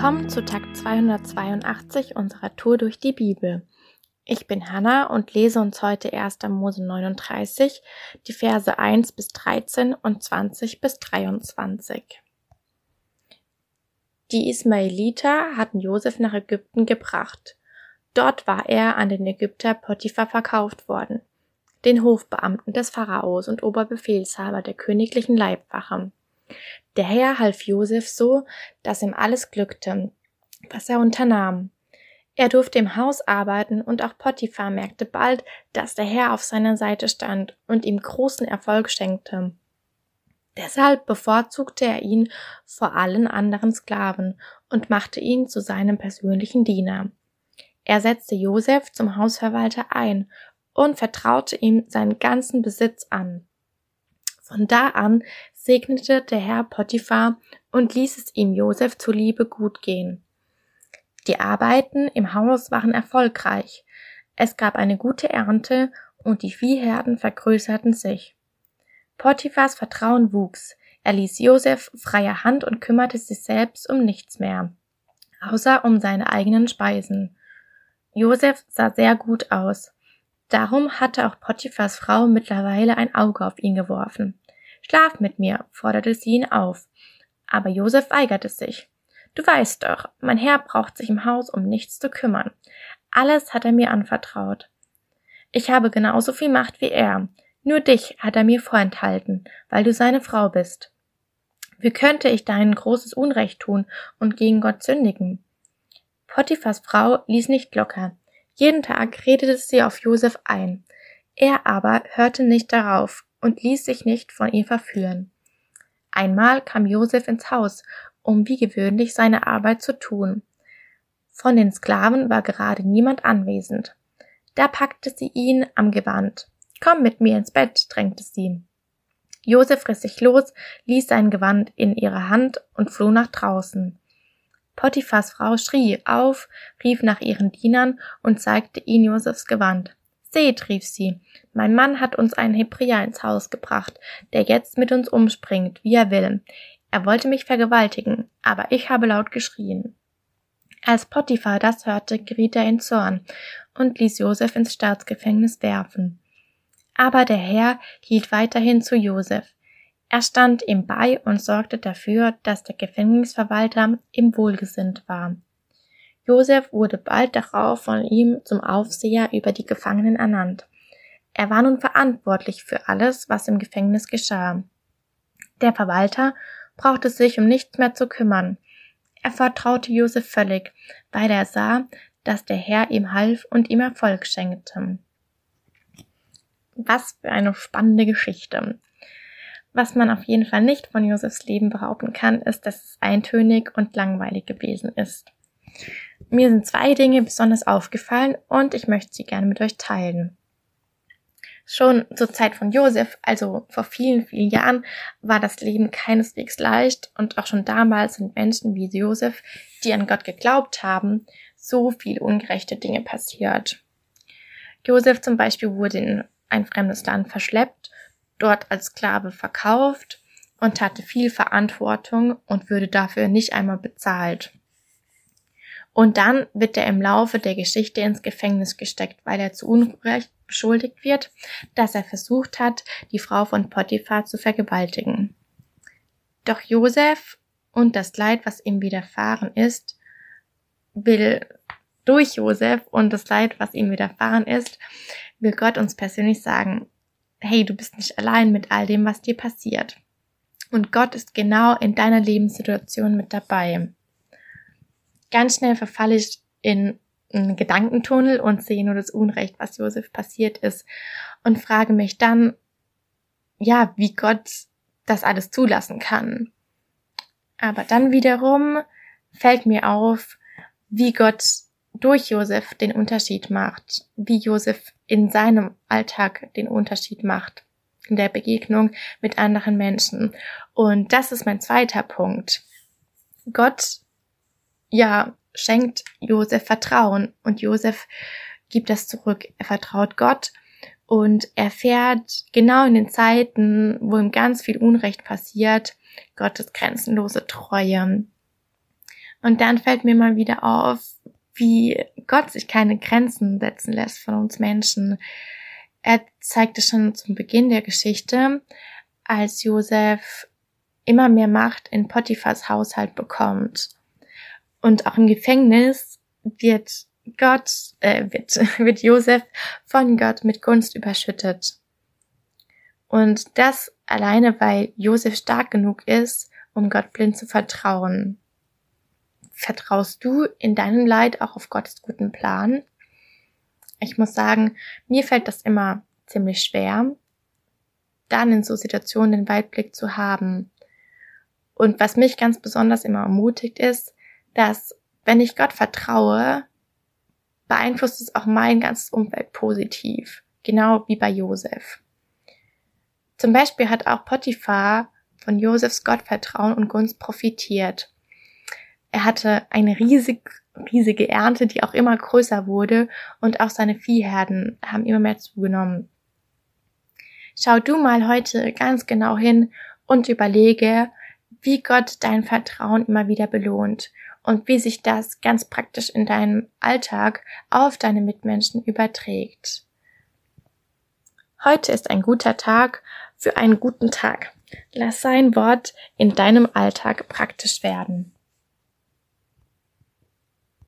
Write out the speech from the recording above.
Willkommen zu Tag 282 unserer Tour durch die Bibel. Ich bin Hanna und lese uns heute 1. Mose 39, die Verse 1 bis 13 und 20 bis 23. Die Ismaeliter hatten Josef nach Ägypten gebracht. Dort war er an den Ägypter Potiphar verkauft worden, den Hofbeamten des Pharaos und Oberbefehlshaber der königlichen Leibwache. Der Herr half Josef so, dass ihm alles glückte, was er unternahm. Er durfte im Haus arbeiten und auch Potiphar merkte bald, dass der Herr auf seiner Seite stand und ihm großen Erfolg schenkte. Deshalb bevorzugte er ihn vor allen anderen Sklaven und machte ihn zu seinem persönlichen Diener. Er setzte Josef zum Hausverwalter ein und vertraute ihm seinen ganzen Besitz an. Von da an segnete der Herr Potiphar und ließ es ihm Josef zuliebe gut gehen. Die Arbeiten im Haus waren erfolgreich. Es gab eine gute Ernte und die Viehherden vergrößerten sich. Potiphars Vertrauen wuchs. Er ließ Josef freie Hand und kümmerte sich selbst um nichts mehr, außer um seine eigenen Speisen. Josef sah sehr gut aus. Darum hatte auch Potiphars Frau mittlerweile ein Auge auf ihn geworfen. Schlaf mit mir, forderte sie ihn auf. Aber Josef weigerte sich. Du weißt doch, mein Herr braucht sich im Haus um nichts zu kümmern. Alles hat er mir anvertraut. Ich habe genauso viel Macht wie er. Nur dich hat er mir vorenthalten, weil du seine Frau bist. Wie könnte ich dein großes Unrecht tun und gegen Gott sündigen? Potiphas Frau ließ nicht locker. Jeden Tag redete sie auf Josef ein. Er aber hörte nicht darauf und ließ sich nicht von ihr verführen. Einmal kam Josef ins Haus, um wie gewöhnlich seine Arbeit zu tun. Von den Sklaven war gerade niemand anwesend. Da packte sie ihn am Gewand. Komm mit mir ins Bett, drängte sie. Josef riss sich los, ließ sein Gewand in ihre Hand und floh nach draußen. Potiphas Frau schrie auf, rief nach ihren Dienern und zeigte ihnen Josefs Gewand. Seht, rief sie, mein Mann hat uns einen Hebräer ins Haus gebracht, der jetzt mit uns umspringt, wie er will. Er wollte mich vergewaltigen, aber ich habe laut geschrien. Als Potiphar das hörte, geriet er in Zorn und ließ Josef ins Staatsgefängnis werfen. Aber der Herr hielt weiterhin zu Josef. Er stand ihm bei und sorgte dafür, dass der Gefängnisverwalter ihm wohlgesinnt war. Josef wurde bald darauf von ihm zum Aufseher über die Gefangenen ernannt. Er war nun verantwortlich für alles, was im Gefängnis geschah. Der Verwalter brauchte sich um nichts mehr zu kümmern. Er vertraute Josef völlig, weil er sah, dass der Herr ihm half und ihm Erfolg schenkte. Was für eine spannende Geschichte. Was man auf jeden Fall nicht von Josefs Leben behaupten kann, ist, dass es eintönig und langweilig gewesen ist. Mir sind zwei Dinge besonders aufgefallen und ich möchte sie gerne mit euch teilen. Schon zur Zeit von Josef, also vor vielen, vielen Jahren, war das Leben keineswegs leicht und auch schon damals sind Menschen wie Josef, die an Gott geglaubt haben, so viel ungerechte Dinge passiert. Josef zum Beispiel wurde in ein fremdes Land verschleppt, dort als Sklave verkauft und hatte viel Verantwortung und würde dafür nicht einmal bezahlt. Und dann wird er im Laufe der Geschichte ins Gefängnis gesteckt, weil er zu Unrecht beschuldigt wird, dass er versucht hat, die Frau von Potiphar zu vergewaltigen. Doch Josef und das Leid, was ihm widerfahren ist, will durch Josef und das Leid, was ihm widerfahren ist, will Gott uns persönlich sagen, hey, du bist nicht allein mit all dem, was dir passiert. Und Gott ist genau in deiner Lebenssituation mit dabei. Ganz schnell verfalle ich in einen Gedankentunnel und sehe nur das Unrecht, was Josef passiert ist und frage mich dann, ja, wie Gott das alles zulassen kann. Aber dann wiederum fällt mir auf, wie Gott durch Josef den Unterschied macht, wie Josef in seinem Alltag den Unterschied macht, in der Begegnung mit anderen Menschen. Und das ist mein zweiter Punkt. Gott ja, schenkt Josef Vertrauen und Josef gibt das zurück. Er vertraut Gott und erfährt genau in den Zeiten, wo ihm ganz viel Unrecht passiert, Gottes grenzenlose Treue. Und dann fällt mir mal wieder auf, wie Gott sich keine Grenzen setzen lässt von uns Menschen. Er zeigte schon zum Beginn der Geschichte, als Josef immer mehr Macht in Potiphas Haushalt bekommt. Und auch im Gefängnis wird Gott, äh, wird, wird Josef von Gott mit Gunst überschüttet. Und das alleine, weil Josef stark genug ist, um Gott blind zu vertrauen. Vertraust du in deinem Leid auch auf Gottes guten Plan? Ich muss sagen, mir fällt das immer ziemlich schwer, dann in so Situationen den Weitblick zu haben. Und was mich ganz besonders immer ermutigt ist, dass wenn ich Gott vertraue, beeinflusst es auch mein ganzes Umfeld positiv. Genau wie bei Josef. Zum Beispiel hat auch Potiphar von Josefs Gottvertrauen und Gunst profitiert. Er hatte eine riesig, riesige Ernte, die auch immer größer wurde und auch seine Viehherden haben immer mehr zugenommen. Schau du mal heute ganz genau hin und überlege, wie Gott dein Vertrauen immer wieder belohnt und wie sich das ganz praktisch in deinem Alltag auf deine Mitmenschen überträgt. Heute ist ein guter Tag für einen guten Tag. Lass sein Wort in deinem Alltag praktisch werden.